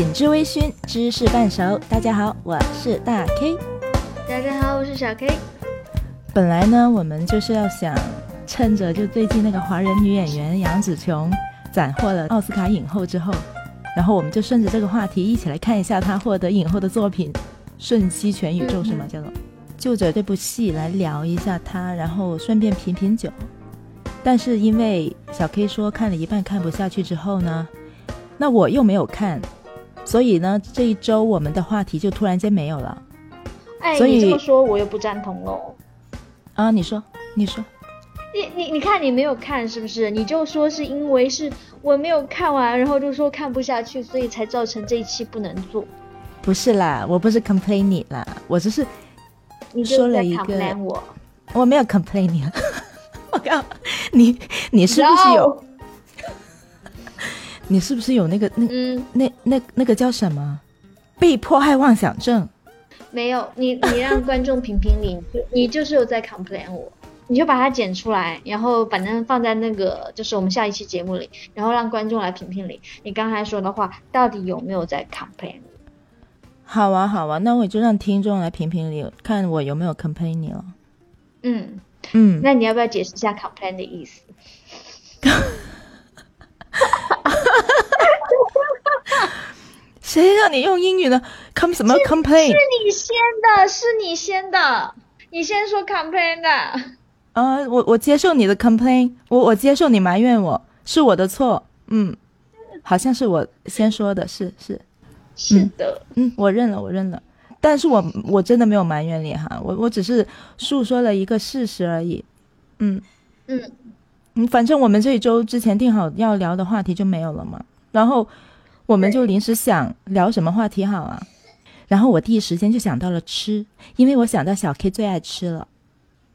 品质微醺，知识半熟。大家好，我是大 K。大家好，我是小 K。本来呢，我们就是要想趁着就最近那个华人女演员杨紫琼斩获了奥斯卡影后之后，然后我们就顺着这个话题一起来看一下她获得影后的作品《瞬息全宇宙》是吗？叫做就着这部戏来聊一下她，然后顺便品品酒。但是因为小 K 说看了一半看不下去之后呢，那我又没有看，所以呢这一周我们的话题就突然间没有了。哎，所以你这么说我又不赞同喽。啊，你说，你说，你你你看你没有看是不是？你就说是因为是我没有看完，然后就说看不下去，所以才造成这一期不能做。不是啦，我不是 complain 你啦，我只是你说了一个我，我没有 complain 你了。我靠，你你是不是有？你是不是有那个那嗯，那那那个叫什么被迫害妄想症？没有，你你让观众评评理，你 就你就是有在 complain 我，你就把它剪出来，然后反正放在那个就是我们下一期节目里，然后让观众来评评理，你刚才说的话到底有没有在 complain？好啊好啊，那我就让听众来评评理，看我有没有 complain 你了。嗯，嗯，那你要不要解释一下 complain 的意思？谁让你用英语呢？com 什么 complain 是你先的，是你先的，你先说 complain 的。啊？我我接受你的 complain，我我接受你埋怨我是我的错。嗯，好像是我先说的，是是。是的，嗯，我认了，我认了。但是我我真的没有埋怨你哈，我我只是诉说了一个事实而已。嗯嗯嗯，反正我们这一周之前定好要聊的话题就没有了嘛，然后我们就临时想聊什么话题好啊，然后我第一时间就想到了吃，因为我想到小 K 最爱吃了。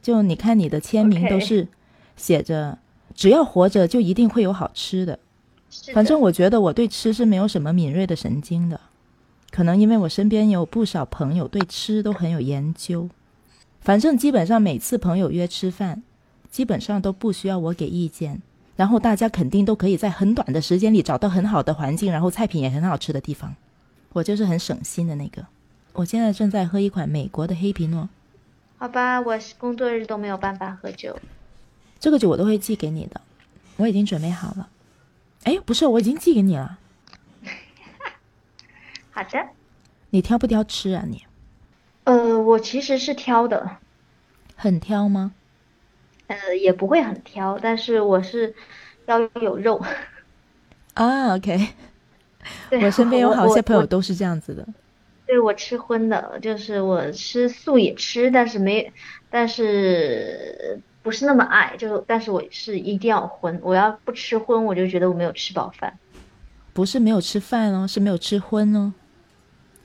就你看你的签名都是写着只要活着就一定会有好吃的。反正我觉得我对吃是没有什么敏锐的神经的，可能因为我身边有不少朋友对吃都很有研究。反正基本上每次朋友约吃饭，基本上都不需要我给意见，然后大家肯定都可以在很短的时间里找到很好的环境，然后菜品也很好吃的地方。我就是很省心的那个。我现在正在喝一款美国的黑皮诺，好吧，我工作日都没有办法喝酒。这个酒我都会寄给你的，我已经准备好了。哎，不是，我已经寄给你了。好的，你挑不挑吃啊你？呃，我其实是挑的，很挑吗？呃，也不会很挑，但是我是要有肉。啊，OK，我身边有好些朋友都是这样子的。对我吃荤的，就是我吃素也吃，但是没，但是不是那么爱，就但是我是一定要荤，我要不吃荤，我就觉得我没有吃饱饭。不是没有吃饭哦，是没有吃荤哦，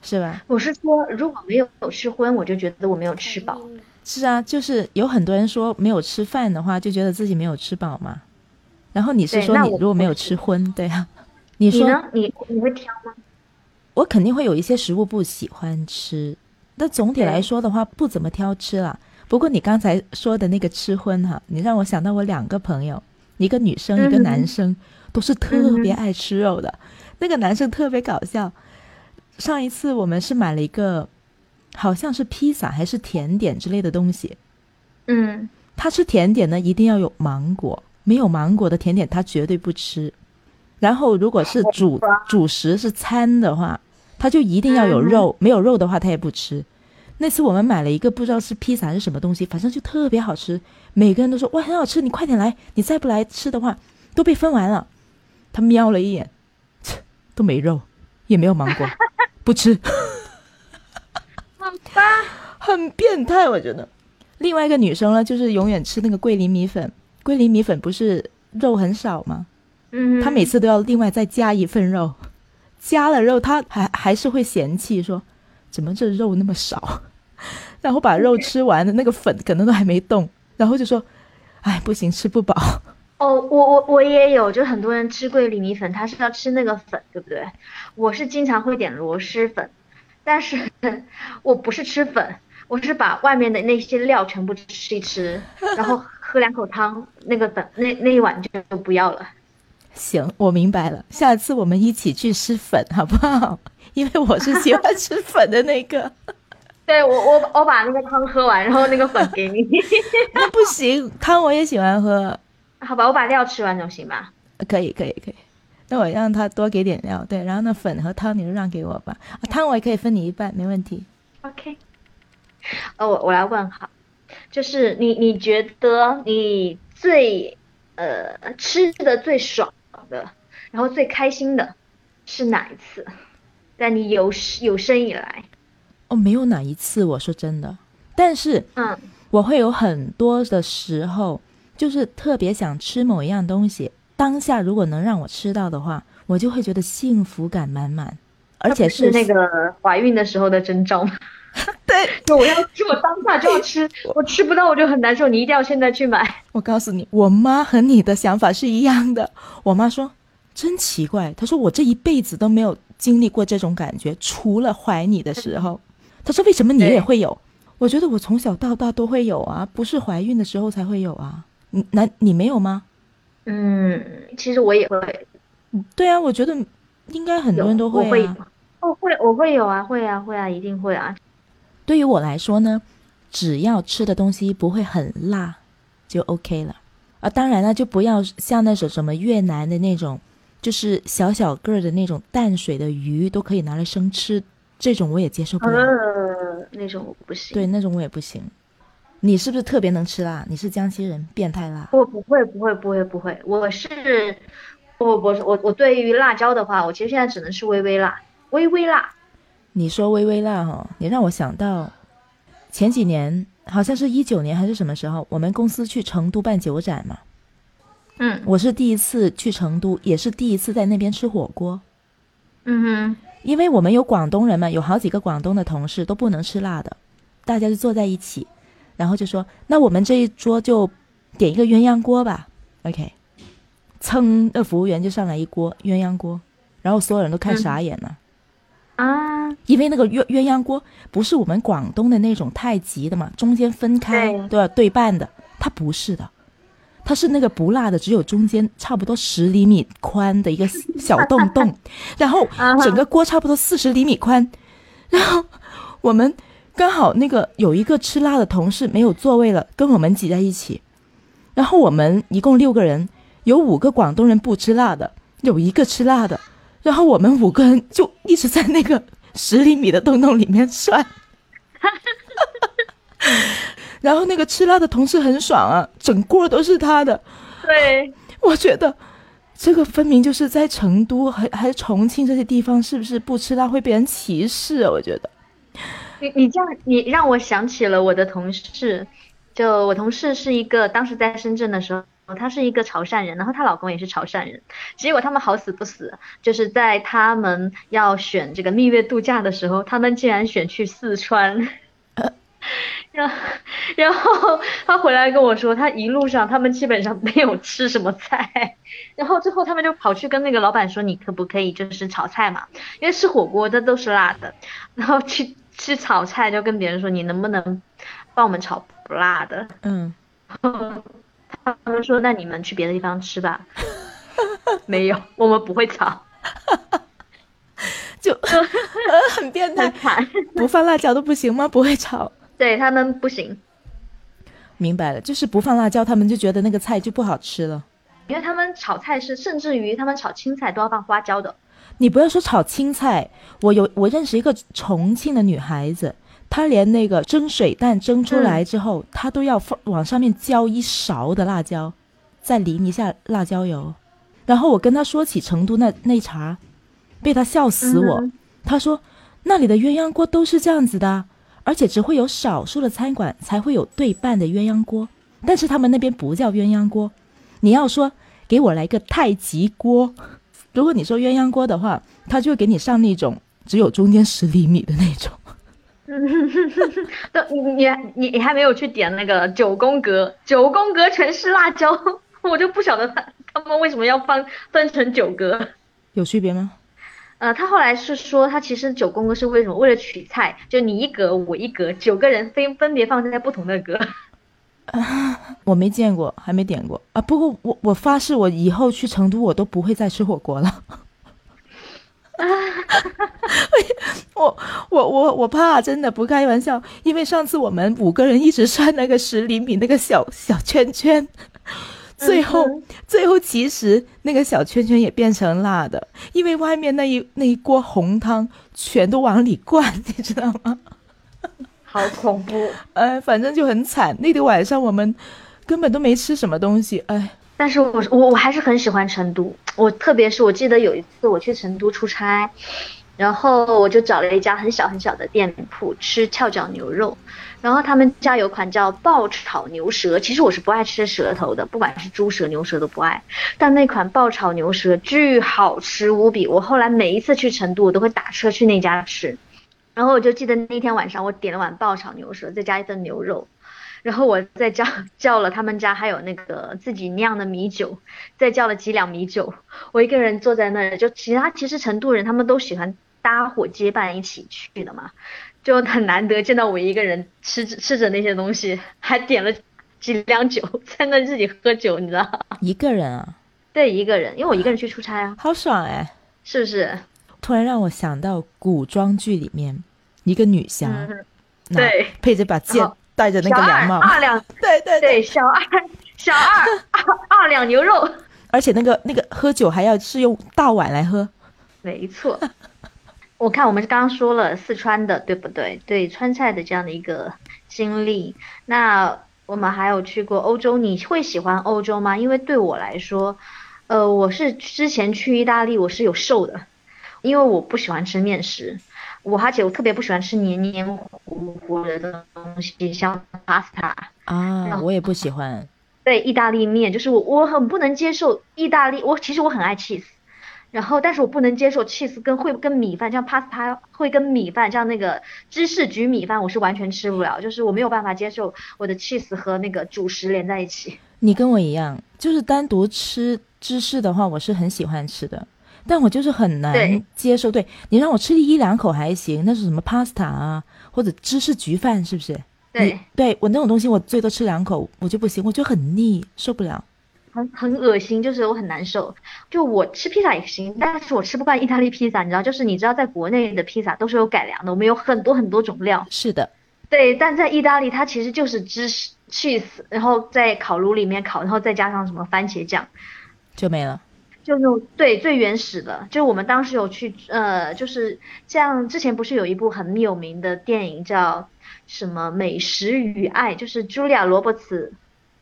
是吧？我是说，如果没有吃荤，我就觉得我没有吃饱。是啊，就是有很多人说没有吃饭的话，就觉得自己没有吃饱嘛。然后你是说你如果没有吃荤，对啊？你说你？你你会挑吗？我肯定会有一些食物不喜欢吃，但总体来说的话，不怎么挑吃啦。不过你刚才说的那个吃荤哈，你让我想到我两个朋友，一个女生，一个嗯男生，都是特别爱吃肉的。那个男生特别搞笑，上一次我们是买了一个，好像是披萨还是甜点之类的东西。嗯，他吃甜点呢，一定要有芒果，没有芒果的甜点他绝对不吃。然后如果是主 主食是餐的话，他就一定要有肉，没有肉的话他也不吃。那次我们买了一个不知道是披萨还是什么东西，反正就特别好吃，每个人都说哇很好吃，你快点来，你再不来吃的话都被分完了。他瞄了一眼，切都没肉，也没有芒果，不吃。很变态，我觉得。另外一个女生呢，就是永远吃那个桂林米粉，桂林米粉不是肉很少吗？嗯，她每次都要另外再加一份肉，加了肉，她还还是会嫌弃说，怎么这肉那么少？然后把肉吃完的那个粉可能都还没动，然后就说，哎，不行，吃不饱。哦，我我我也有，就很多人吃桂林米粉，他是要吃那个粉，对不对？我是经常会点螺蛳粉，但是我不是吃粉，我是把外面的那些料全部吃一吃，然后喝两口汤，那个粉那那一碗就就不要了。行，我明白了，下次我们一起去吃粉好不好？因为我是喜欢吃粉的那个。对我我我把那个汤喝完，然后那个粉给你。那不行，汤我也喜欢喝。好吧，我把料吃完总行吧？可以可以可以。那我让他多给点料，对，然后那粉和汤你就让给我吧。啊，汤我也可以分你一半，没问题。OK。呃，我我来问哈，就是你你觉得你最呃吃的最爽的，然后最开心的是哪一次？在你有有生以来？哦，没有哪一次，我说真的。但是，嗯，我会有很多的时候，就是特别想吃某一样东西。当下如果能让我吃到的话，我就会觉得幸福感满满，而且是那个怀孕的时候的征兆。对，我要吃，我当下就要吃，我吃不到我就很难受。你一定要现在去买。我告诉你，我妈和你的想法是一样的。我妈说，真奇怪，她说我这一辈子都没有经历过这种感觉，除了怀你的时候。她说为什么你也会有？我觉得我从小到大都会有啊，不是怀孕的时候才会有啊。你那你没有吗？嗯，其实我也会。对啊，我觉得应该很多人都会啊。我，会，我会有啊，会啊，会啊，一定会啊。对于我来说呢，只要吃的东西不会很辣，就 OK 了。啊，当然了，就不要像那种什么越南的那种，就是小小个的那种淡水的鱼都可以拿来生吃，这种我也接受不了。那种我不行。对，那种我也不行。你是不是特别能吃辣？你是江西人，变态辣？我不会，不会，不会，不会。我是，不不不，我我对于辣椒的话，我其实现在只能吃微微辣，微微辣。你说微微辣哈，你让我想到前几年，好像是一九年还是什么时候，我们公司去成都办酒展嘛。嗯，我是第一次去成都，也是第一次在那边吃火锅。嗯哼，因为我们有广东人嘛，有好几个广东的同事都不能吃辣的，大家就坐在一起，然后就说：“那我们这一桌就点一个鸳鸯锅吧。”OK，噌，那服务员就上来一锅鸳鸯锅，然后所有人都看傻眼了。啊，因为那个鸳鸳鸯锅不是我们广东的那种太极的嘛，中间分开都要对半的，它不是的，它是那个不辣的，只有中间差不多十厘米宽的一个小洞洞，然后整个锅差不多四十厘米宽，然后我们刚好那个有一个吃辣的同事没有座位了，跟我们挤在一起，然后我们一共六个人，有五个广东人不吃辣的，有一个吃辣的。然后我们五个人就一直在那个十厘米的洞洞里面涮，然后那个吃辣的同事很爽啊，整锅都是他的。对，我觉得这个分明就是在成都还还重庆这些地方，是不是不吃辣会被人歧视啊？我觉得，你你这样你让我想起了我的同事，就我同事是一个当时在深圳的时候。她是一个潮汕人，然后她老公也是潮汕人，结果他们好死不死，就是在他们要选这个蜜月度假的时候，他们竟然选去四川，然然后他回来跟我说，他一路上他们基本上没有吃什么菜，然后最后他们就跑去跟那个老板说，你可不可以就是炒菜嘛，因为吃火锅的都是辣的，然后去吃炒菜就跟别人说，你能不能帮我们炒不辣的？嗯。他们说：“那你们去别的地方吃吧。”没有，我们不会炒，就很变 态，不放辣椒都不行吗？不会炒，对他们不行。明白了，就是不放辣椒，他们就觉得那个菜就不好吃了。因为他们炒菜是，甚至于他们炒青菜都要放花椒的。你不要说炒青菜，我有我认识一个重庆的女孩子。她连那个蒸水蛋蒸出来之后，她都要放往上面浇一勺的辣椒，再淋一下辣椒油。然后我跟她说起成都那那茬，被她笑死我。她说那里的鸳鸯锅都是这样子的，而且只会有少数的餐馆才会有对半的鸳鸯锅，但是他们那边不叫鸳鸯锅。你要说给我来个太极锅，如果你说鸳鸯锅的话，他就给你上那种只有中间十厘米的那种。都你你你你还没有去点那个九宫格，九宫格全是辣椒，我就不晓得他他们为什么要分分成九格，有区别吗？呃，他后来是说，他其实九宫格是为什么？为了取菜，就你一格我一格，九个人分分别放在不同的格。我没见过，还没点过啊。不过我我发誓，我以后去成都我都不会再吃火锅了。我我我我怕，真的不开玩笑，因为上次我们五个人一直涮那个十厘米那个小小圈圈，最后最后其实那个小圈圈也变成辣的，因为外面那一那一锅红汤全都往里灌，你知道吗？好恐怖！哎，反正就很惨。那天晚上我们根本都没吃什么东西，哎。但是我我我还是很喜欢成都。我特别是我记得有一次我去成都出差，然后我就找了一家很小很小的店铺吃翘脚牛肉，然后他们家有款叫爆炒牛舌。其实我是不爱吃舌头的，不管是猪舌牛舌都不爱。但那款爆炒牛舌巨好吃无比，我后来每一次去成都我都会打车去那家吃。然后我就记得那天晚上，我点了碗爆炒牛舌，再加一份牛肉，然后我再叫叫了他们家还有那个自己酿的米酒，再叫了几两米酒。我一个人坐在那儿，就其他其实成都人他们都喜欢搭伙结伴一起去的嘛，就很难得见到我一个人吃着吃着那些东西，还点了几两酒，在那自己喝酒，你知道？一个人啊？对，一个人，因为我一个人去出差啊。好爽哎！是不是？突然让我想到古装剧里面。一个女侠，对，配着把剑，戴着那个凉帽，二两，对对对，小二，小二，二两牛肉，而且那个那个喝酒还要是用大碗来喝，没错。我看我们刚刚说了四川的，对不对？对川菜的这样的一个经历，那我们还有去过欧洲，你会喜欢欧洲吗？因为对我来说，呃，我是之前去意大利，我是有瘦的，因为我不喜欢吃面食。我而且我特别不喜欢吃黏黏糊糊的东西，像 pasta 啊，我也不喜欢。对，意大利面就是我我很不能接受意大利，我其实我很爱 cheese，然后但是我不能接受 cheese 跟会跟米饭，像 pasta 会跟米饭，像那个芝士焗米饭，我是完全吃不了，就是我没有办法接受我的 cheese 和那个主食连在一起。你跟我一样，就是单独吃芝士的话，我是很喜欢吃的。但我就是很难接受，对你让我吃一两口还行，那是什么 pasta 啊，或者芝士焗饭，是不是？对，对我那种东西，我最多吃两口，我就不行，我就很腻，受不了，很很恶心，就是我很难受。就我吃披萨也行，但是我吃不惯意大利披萨，你知道，就是你知道，在国内的披萨都是有改良的，我们有很多很多种料。是的，对，但在意大利它其实就是芝士 cheese，然后在烤炉里面烤，然后再加上什么番茄酱，就没了。就那种对最原始的，就我们当时有去呃，就是像之前不是有一部很有名的电影叫什么《美食与爱》，就是茱莉亚·罗伯茨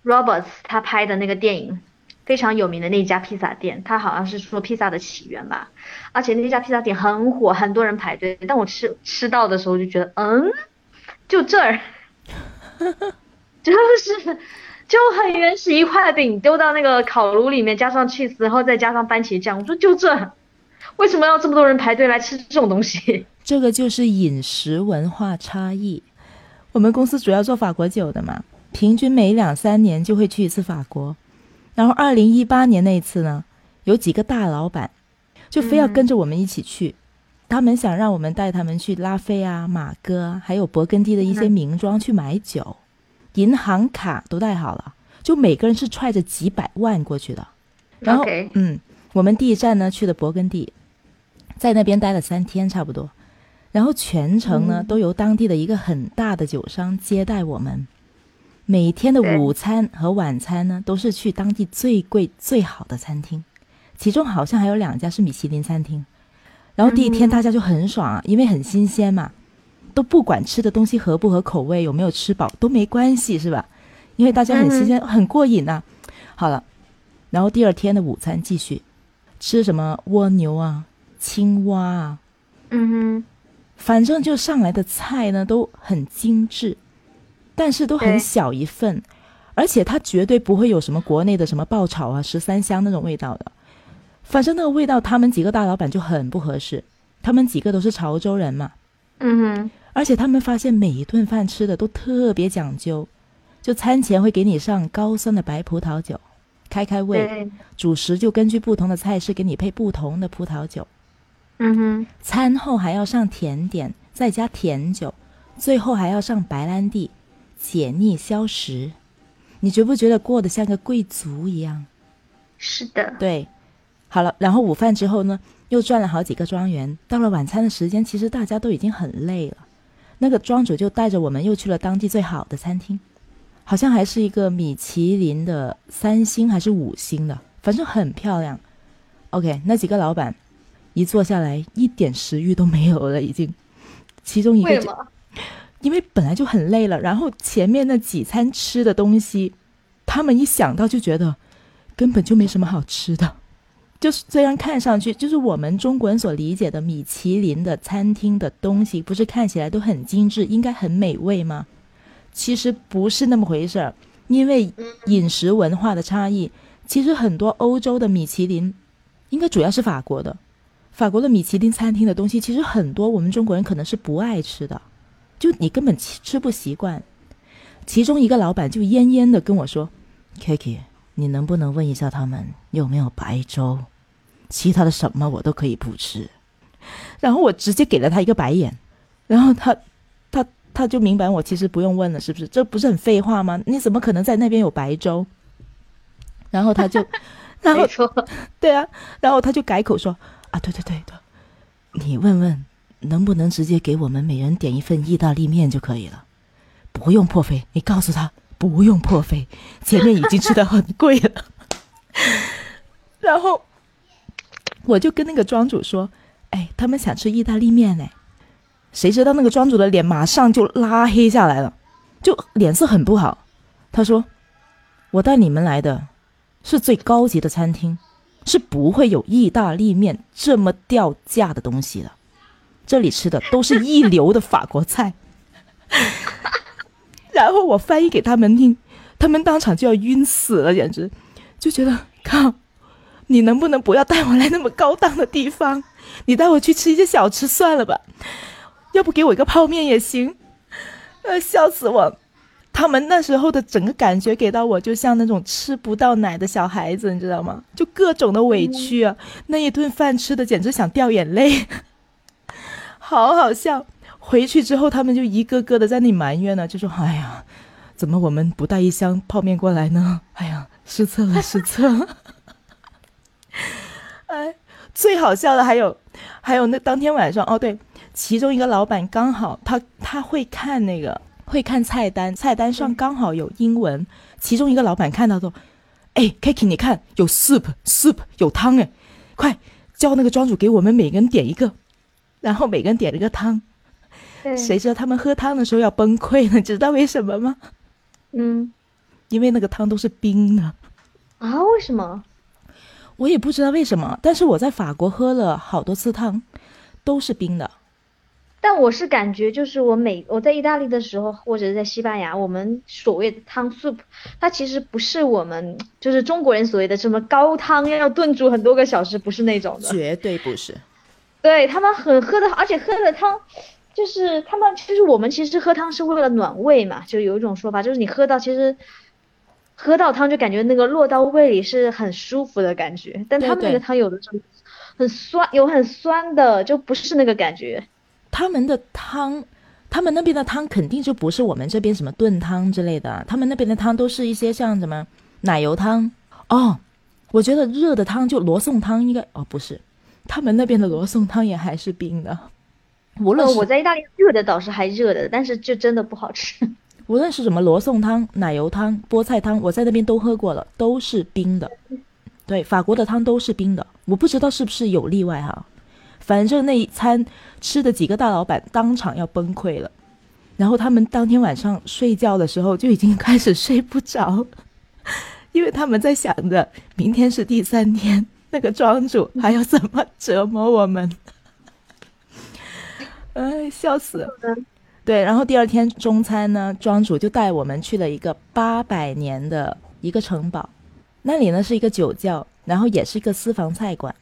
（Roberts） 他拍的那个电影，非常有名的那家披萨店，他好像是说披萨的起源吧。而且那家披萨店很火，很多人排队。但我吃吃到的时候就觉得，嗯，就这儿，就是。就很原始一块饼丢到那个烤炉里面，加上 cheese，然后再加上番茄酱。我说就这，为什么要这么多人排队来吃这种东西？这个就是饮食文化差异。我们公司主要做法国酒的嘛，平均每两三年就会去一次法国。然后二零一八年那一次呢，有几个大老板就非要跟着我们一起去，他们想让我们带他们去拉菲啊、马哥，还有勃艮第的一些名庄去买酒。银行卡都带好了，就每个人是揣着几百万过去的。然后，嗯，我们第一站呢去的勃艮第，在那边待了三天差不多。然后全程呢都由当地的一个很大的酒商接待我们，每天的午餐和晚餐呢都是去当地最贵最好的餐厅，其中好像还有两家是米其林餐厅。然后第一天大家就很爽啊，因为很新鲜嘛。都不管吃的东西合不合口味，有没有吃饱都没关系，是吧？因为大家很新鲜，很过瘾呐。好了，然后第二天的午餐继续吃什么蜗牛啊、青蛙啊，嗯哼，反正就上来的菜呢都很精致，但是都很小一份，而且它绝对不会有什么国内的什么爆炒啊、十三香那种味道的。反正那个味道，他们几个大老板就很不合适。他们几个都是潮州人嘛，嗯哼。而且他们发现每一顿饭吃的都特别讲究，就餐前会给你上高酸的白葡萄酒，开开胃；主食就根据不同的菜式给你配不同的葡萄酒。嗯哼。餐后还要上甜点，再加甜酒，最后还要上白兰地，解腻消食。你觉不觉得过得像个贵族一样？是的，对，好了，然后午饭之后呢，又转了好几个庄园。到了晚餐的时间，其实大家都已经很累了。那个庄主就带着我们又去了当地最好的餐厅，好像还是一个米其林的三星还是五星的，反正很漂亮。OK，那几个老板一坐下来，一点食欲都没有了，已经。其中一个就。因为本来就很累了，然后前面那几餐吃的东西，他们一想到就觉得根本就没什么好吃的。就是虽然看上去就是我们中国人所理解的米其林的餐厅的东西，不是看起来都很精致，应该很美味吗？其实不是那么回事儿。因为饮食文化的差异，其实很多欧洲的米其林，应该主要是法国的，法国的米其林餐厅的东西，其实很多我们中国人可能是不爱吃的。就你根本吃不习惯，其中一个老板就焉焉的跟我说：“Kiki，你能不能问一下他们有没有白粥？其他的什么我都可以不吃。”然后我直接给了他一个白眼，然后他他他就明白我其实不用问了，是不是？这不是很废话吗？你怎么可能在那边有白粥？然后他就，然后对啊，然后他就改口说：“啊，对对对对，你问问。”能不能直接给我们每人点一份意大利面就可以了？不用破费，你告诉他不用破费，前面已经吃的很贵了。然后我就跟那个庄主说：“哎，他们想吃意大利面呢。”谁知道那个庄主的脸马上就拉黑下来了，就脸色很不好。他说：“我带你们来的是最高级的餐厅，是不会有意大利面这么掉价的东西的。”这里吃的都是一流的法国菜，然后我翻译给他们听，他们当场就要晕死了，简直就觉得靠，你能不能不要带我来那么高档的地方？你带我去吃一些小吃算了吧，要不给我一个泡面也行。呃，笑死我！他们那时候的整个感觉给到我，就像那种吃不到奶的小孩子，你知道吗？就各种的委屈啊，那一顿饭吃的简直想掉眼泪。好好笑！回去之后，他们就一个个的在那里埋怨呢，就说：“哎呀，怎么我们不带一箱泡面过来呢？哎呀，失策了，失策！”了。哎，最好笑的还有，还有那当天晚上哦，对，其中一个老板刚好他他会看那个会看菜单，菜单上刚好有英文。其中一个老板看到说：“哎，Kiki，你看有 soup，soup 有汤哎，快叫那个庄主给我们每个人点一个。”然后每个人点了个汤，谁知道他们喝汤的时候要崩溃了？知道为什么吗？嗯，因为那个汤都是冰的。啊？为什么？我也不知道为什么。但是我在法国喝了好多次汤，都是冰的。但我是感觉，就是我每我在意大利的时候，或者是在西班牙，我们所谓的汤 soup，它其实不是我们就是中国人所谓的什么高汤要炖煮很多个小时，不是那种的。绝对不是。对他们很喝的，而且喝的汤，就是他们其实我们其实喝汤是为了暖胃嘛，就有一种说法，就是你喝到其实喝到汤就感觉那个落到胃里是很舒服的感觉，但他们那个汤有的时候很酸，有很酸的，就不是那个感觉。他们的汤，他们那边的汤肯定就不是我们这边什么炖汤之类的，他们那边的汤都是一些像什么奶油汤哦，我觉得热的汤就罗宋汤应该哦不是。他们那边的罗宋汤也还是冰的，无论我在意大利热的倒是还热的，但是就真的不好吃。无论是什么罗宋汤、奶油汤、菠菜汤，我在那边都喝过了，都是冰的。对，法国的汤都是冰的，我不知道是不是有例外哈。反正那一餐吃的几个大老板当场要崩溃了，然后他们当天晚上睡觉的时候就已经开始睡不着，因为他们在想着明天是第三天。那个庄主还要怎么折磨我们？哎，笑死！对，然后第二天中餐呢，庄主就带我们去了一个八百年的一个城堡，那里呢是一个酒窖，然后也是一个私房菜馆。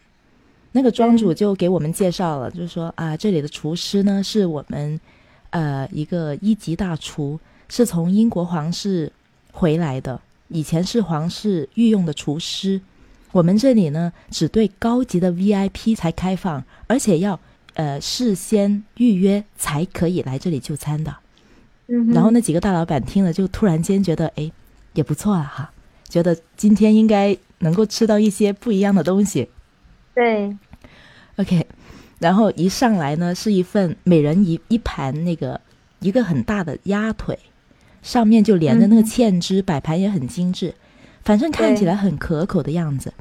那个庄主就给我们介绍了，就是说啊，这里的厨师呢是我们呃一个一级大厨，是从英国皇室回来的，以前是皇室御用的厨师。我们这里呢，只对高级的 VIP 才开放，而且要呃事先预约才可以来这里就餐的。嗯，然后那几个大老板听了，就突然间觉得，哎，也不错了哈，觉得今天应该能够吃到一些不一样的东西。对，OK，然后一上来呢是一份每人一一盘那个一个很大的鸭腿，上面就连着那个芡汁，摆盘也很精致，反正看起来很可口的样子。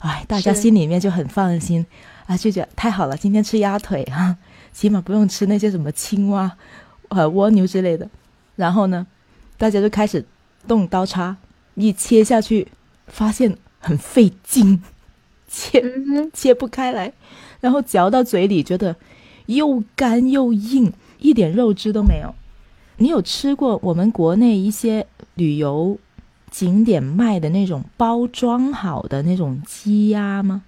哎，大家心里面就很放心啊，就觉得太好了，今天吃鸭腿哈，起码不用吃那些什么青蛙、呃蜗牛之类的。然后呢，大家就开始动刀叉，一切下去，发现很费劲，切切不开来，然后嚼到嘴里，觉得又干又硬，一点肉汁都没有。你有吃过我们国内一些旅游？景点卖的那种包装好的那种鸡鸭吗？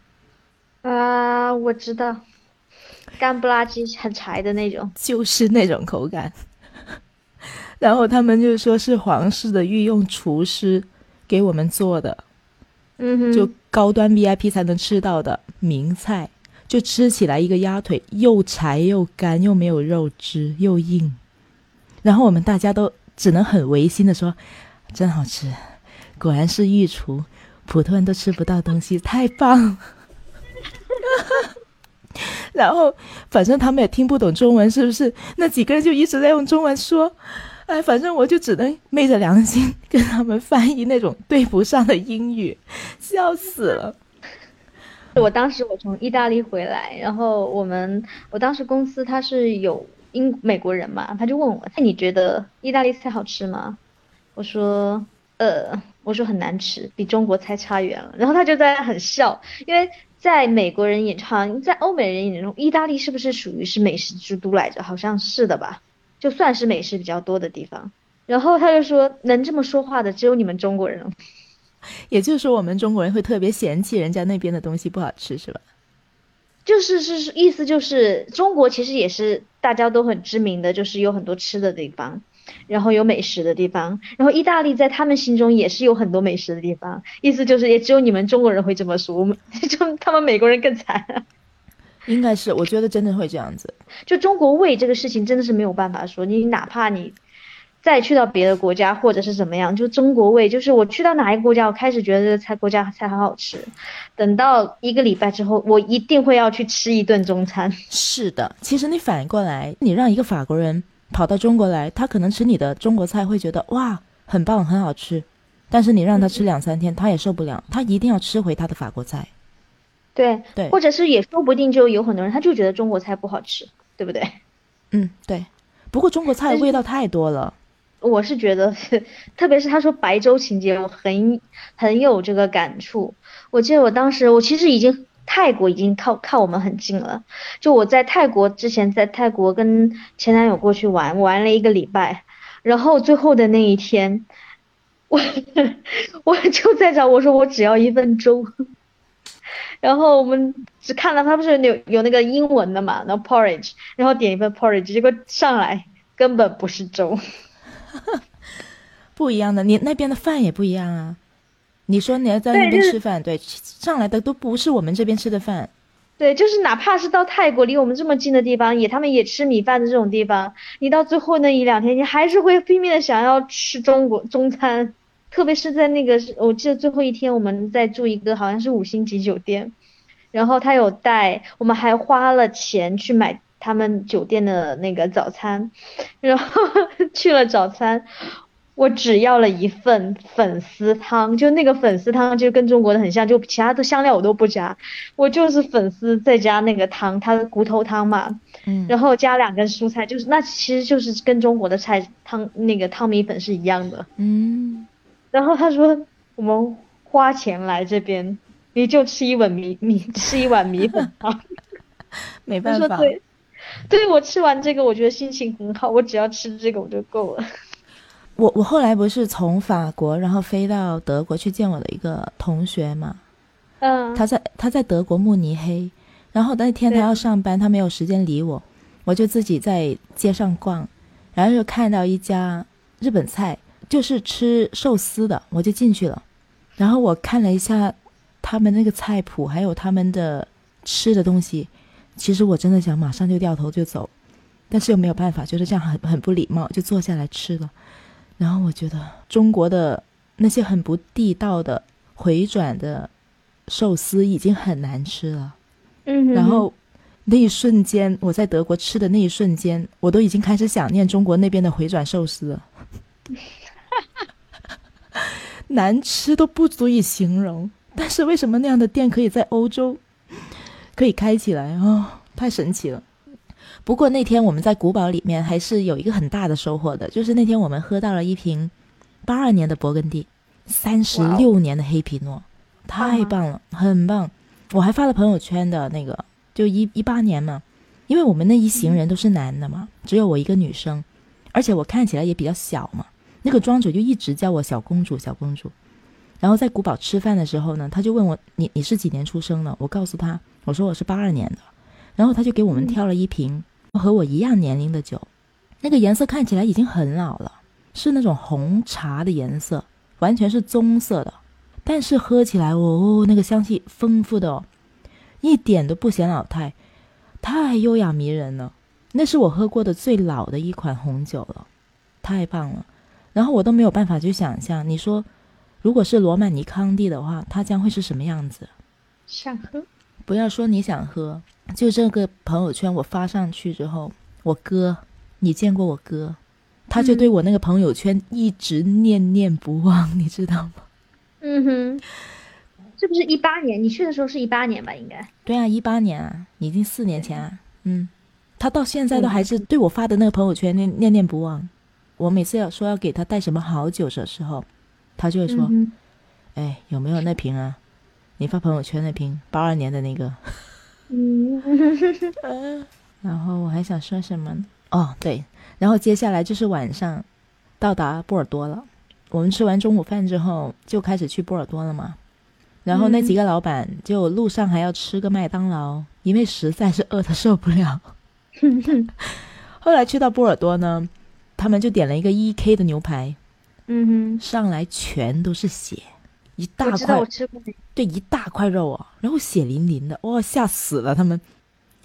啊，我知道，干不拉几、很柴的那种，就是那种口感。然后他们就说是皇室的御用厨师给我们做的，嗯哼，就高端 VIP 才能吃到的名菜，就吃起来一个鸭腿又柴又干又没有肉汁又硬，然后我们大家都只能很违心的说，真好吃。果然是御厨，普通人都吃不到东西，太棒！然后反正他们也听不懂中文，是不是？那几个人就一直在用中文说，哎，反正我就只能昧着良心跟他们翻译那种对不上的英语，笑死了。我当时我从意大利回来，然后我们我当时公司他是有英美国人嘛，他就问我，那你觉得意大利菜好吃吗？我说，呃。我说很难吃，比中国菜差远了。然后他就在很笑，因为在美国人眼中，在欧美人眼中，意大利是不是属于是美食之都来着？好像是的吧，就算是美食比较多的地方。然后他就说，能这么说话的只有你们中国人了。也就是说，我们中国人会特别嫌弃人家那边的东西不好吃，是吧？就是是是，意思就是中国其实也是大家都很知名的，就是有很多吃的地方。然后有美食的地方，然后意大利在他们心中也是有很多美食的地方，意思就是也只有你们中国人会这么说，我们 就他们美国人更惨。应该是，我觉得真的会这样子。就中国胃这个事情真的是没有办法说，你哪怕你再去到别的国家或者是怎么样，就中国胃就是我去到哪一个国家，我开始觉得这个菜国家菜好好吃，等到一个礼拜之后，我一定会要去吃一顿中餐。是的，其实你反过来，你让一个法国人。跑到中国来，他可能吃你的中国菜会觉得哇很棒很好吃，但是你让他吃两三天，他也受不了，他一定要吃回他的法国菜。对对，或者是也说不定就有很多人他就觉得中国菜不好吃，对不对？嗯，对。不过中国菜味道太多了，我是觉得，特别是他说白粥情节，我很很有这个感触。我记得我当时我其实已经。泰国已经靠靠我们很近了，就我在泰国之前，在泰国跟前男友过去玩，玩了一个礼拜，然后最后的那一天，我 我就在找我说我只要一份粥，然后我们只看到他不是有有那个英文的嘛，然后 porridge，然后点一份 porridge，结果上来根本不是粥，不一样的，你那边的饭也不一样啊。你说你要在那边吃饭，对，上来的都不是我们这边吃的饭，对，就是哪怕是到泰国离我们这么近的地方，也他们也吃米饭的这种地方，你到最后那一两天，你还是会拼命的想要吃中国中餐，特别是在那个，我记得最后一天我们在住一个好像是五星级酒店，然后他有带，我们还花了钱去买他们酒店的那个早餐，然后 去了早餐。我只要了一份粉丝汤，就那个粉丝汤就跟中国的很像，就其他的香料我都不加，我就是粉丝再加那个汤，它的骨头汤嘛，嗯，然后加两根蔬菜，就是那其实就是跟中国的菜汤那个汤米粉是一样的，嗯，然后他说我们花钱来这边，你就吃一碗米米吃一碗米粉汤，没办法，对，对我吃完这个我觉得心情很好，我只要吃这个我就够了。我我后来不是从法国，然后飞到德国去见我的一个同学嘛，嗯，他在他在德国慕尼黑，然后那天他要上班，他没有时间理我，我就自己在街上逛，然后就看到一家日本菜，就是吃寿司的，我就进去了，然后我看了一下他们那个菜谱，还有他们的吃的东西，其实我真的想马上就掉头就走，但是又没有办法，就是这样很很不礼貌，就坐下来吃了。然后我觉得中国的那些很不地道的回转的寿司已经很难吃了。嗯哼，然后那一瞬间，我在德国吃的那一瞬间，我都已经开始想念中国那边的回转寿司了。难吃都不足以形容，但是为什么那样的店可以在欧洲可以开起来啊、哦？太神奇了！不过那天我们在古堡里面还是有一个很大的收获的，就是那天我们喝到了一瓶八二年的勃艮第，三十六年的黑皮诺，太棒了，很棒！我还发了朋友圈的那个，就一一八年嘛，因为我们那一行人都是男的嘛，只有我一个女生，而且我看起来也比较小嘛，那个庄主就一直叫我小公主，小公主。然后在古堡吃饭的时候呢，他就问我你你是几年出生的？我告诉他我说我是八二年的，然后他就给我们挑了一瓶和我一样年龄的酒，那个颜色看起来已经很老了，是那种红茶的颜色，完全是棕色的，但是喝起来哦，那个香气丰富的哦，一点都不显老态，太优雅迷人了。那是我喝过的最老的一款红酒了，太棒了。然后我都没有办法去想象，你说。如果是罗曼尼康帝的话，它将会是什么样子？想喝？不要说你想喝，就这个朋友圈我发上去之后，我哥，你见过我哥，他就对我那个朋友圈一直念念不忘，你知道吗？嗯哼，是不是一八年？你去的时候是一八年吧？应该。对啊，一八年啊，已经四年前啊。嗯，他到现在都还是对我发的那个朋友圈念念念不忘。我每次要说要给他带什么好酒的时候。他就会说：“哎，有没有那瓶啊？你发朋友圈那瓶八二年的那个。”嗯，然后我还想说什么呢？哦，对，然后接下来就是晚上到达波尔多了。我们吃完中午饭之后就开始去波尔多了嘛。然后那几个老板就路上还要吃个麦当劳，因为实在是饿的受不了。后来去到波尔多呢，他们就点了一个一 K 的牛排。嗯哼，上来全都是血，一大块，对，一大块肉啊，然后血淋淋的，哇，吓死了他们！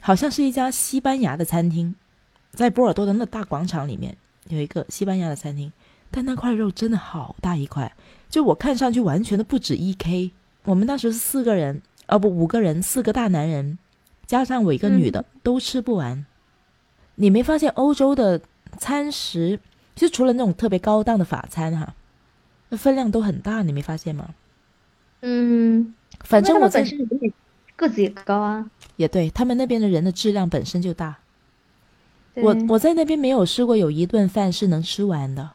好像是一家西班牙的餐厅，在波尔多的那大广场里面有一个西班牙的餐厅，但那块肉真的好大一块，就我看上去完全都不止一 K。我们当时是四个人，哦不，五个人，四个大男人，加上我一个女的，嗯、都吃不完。你没发现欧洲的餐食？就除了那种特别高档的法餐哈，那分量都很大，你没发现吗？嗯，反正我本身个子也高啊。也对他们那边的人的质量本身就大。我我在那边没有试过有一顿饭是能吃完的。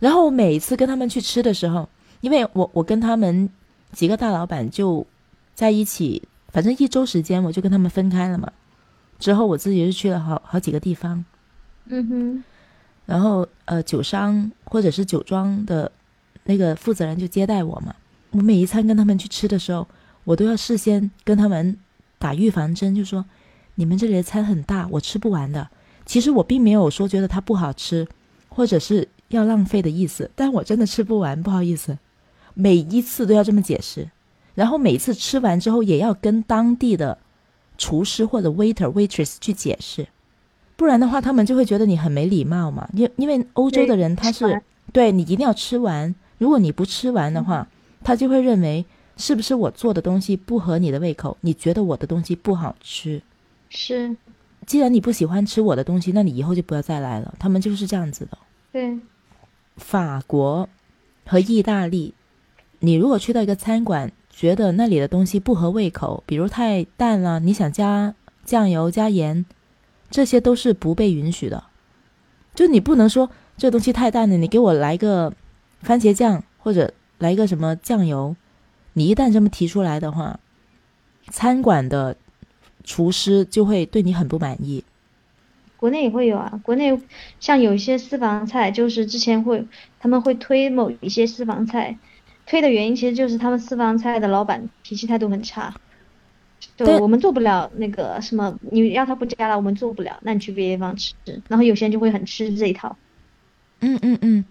然后我每一次跟他们去吃的时候，因为我我跟他们几个大老板就在一起，反正一周时间我就跟他们分开了嘛。之后我自己就去了好好几个地方。嗯哼。然后，呃，酒商或者是酒庄的那个负责人就接待我嘛。我每一餐跟他们去吃的时候，我都要事先跟他们打预防针，就说你们这里的餐很大，我吃不完的。其实我并没有说觉得它不好吃，或者是要浪费的意思，但我真的吃不完，不好意思。每一次都要这么解释，然后每次吃完之后也要跟当地的厨师或者 waiter waitress 去解释。不然的话，他们就会觉得你很没礼貌嘛。因因为欧洲的人他是对你一定要吃完，如果你不吃完的话，他就会认为是不是我做的东西不合你的胃口，你觉得我的东西不好吃。是，既然你不喜欢吃我的东西，那你以后就不要再来了。他们就是这样子的。对，法国和意大利，你如果去到一个餐馆，觉得那里的东西不合胃口，比如太淡了，你想加酱油、加盐。这些都是不被允许的，就你不能说这东西太淡了，你给我来个番茄酱或者来一个什么酱油，你一旦这么提出来的话，餐馆的厨师就会对你很不满意。国内也会有啊，国内像有一些私房菜，就是之前会他们会推某一些私房菜，推的原因其实就是他们私房菜的老板脾气态度很差。对，我们做不了那个什么，你要他不加了，我们做不了，那你去别的地方吃。然后有些人就会很吃这一套。嗯嗯嗯，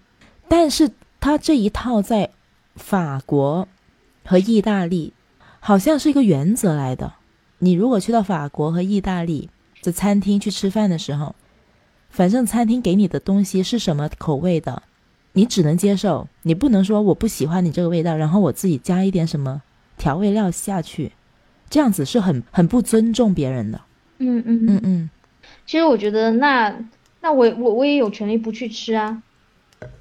但是他这一套在法国和意大利好像是一个原则来的。你如果去到法国和意大利的餐厅去吃饭的时候，反正餐厅给你的东西是什么口味的，你只能接受，你不能说我不喜欢你这个味道，然后我自己加一点什么调味料下去，这样子是很很不尊重别人的。嗯嗯嗯嗯，其实我觉得那那我我我也有权利不去吃啊，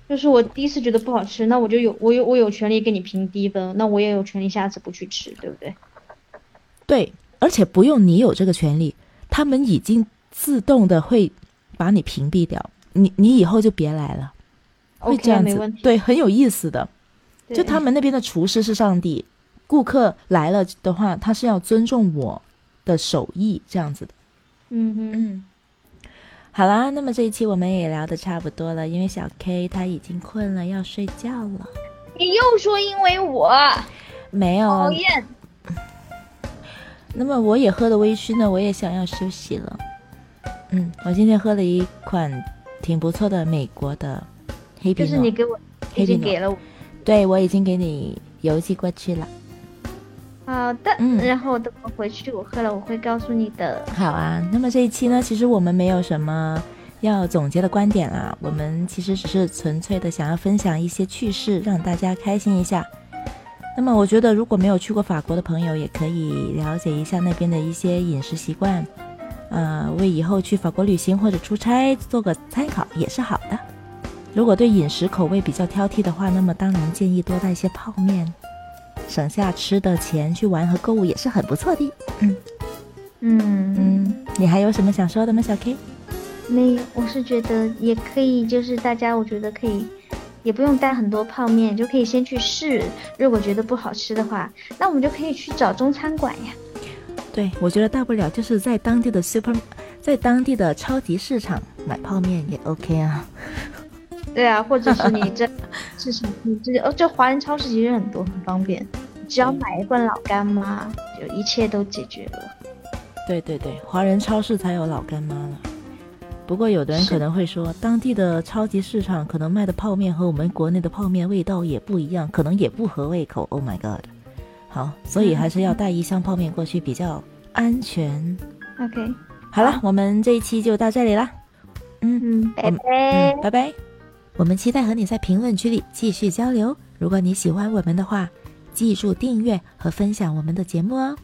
就是我第一次觉得不好吃，那我就有我有我有权利给你评低分，那我也有权利下次不去吃，对不对？对，而且不用你有这个权利，他们已经自动的会把你屏蔽掉，你你以后就别来了，会这样子。对，很有意思的。就他们那边的厨师是上帝，顾客来了的话，他是要尊重我的手艺这样子的。嗯哼，嗯，好啦，那么这一期我们也聊的差不多了，因为小 K 他已经困了，要睡觉了。你又说因为我没有，讨厌，那么我也喝了微醺呢，我也想要休息了。嗯，我今天喝了一款挺不错的美国的黑皮诺，就是你给我已黑皮诺经给了我。对我已经给你邮寄过去了。好的，嗯然后等我回去我喝了，我会告诉你的。好啊，那么这一期呢，其实我们没有什么要总结的观点啊，我们其实只是纯粹的想要分享一些趣事，让大家开心一下。那么我觉得，如果没有去过法国的朋友，也可以了解一下那边的一些饮食习惯，呃，为以后去法国旅行或者出差做个参考也是好的。如果对饮食口味比较挑剔的话，那么当然建议多带一些泡面，省下吃的钱去玩和购物也是很不错的。嗯嗯嗯，你还有什么想说的吗，小 K？没有，我是觉得也可以，就是大家我觉得可以，也不用带很多泡面，就可以先去试。如果觉得不好吃的话，那我们就可以去找中餐馆呀。对，我觉得大不了就是在当地的 super，在当地的超级市场买泡面也 OK 啊。对啊，或者是你这 至少，你这哦，这华人超市其实很多，很方便，只要买一罐老干妈，就一切都解决了。对对对，华人超市才有老干妈呢。不过有的人可能会说，当地的超级市场可能卖的泡面和我们国内的泡面味道也不一样，可能也不合胃口。Oh my god！好，所以还是要带一箱泡面过去比较安全。OK，好了，我们这一期就到这里啦。嗯嗯，拜拜。嗯，拜拜。我们期待和你在评论区里继续交流。如果你喜欢我们的话，记住订阅和分享我们的节目哦。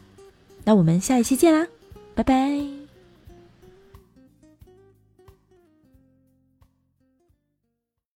那我们下一期见啦，拜拜。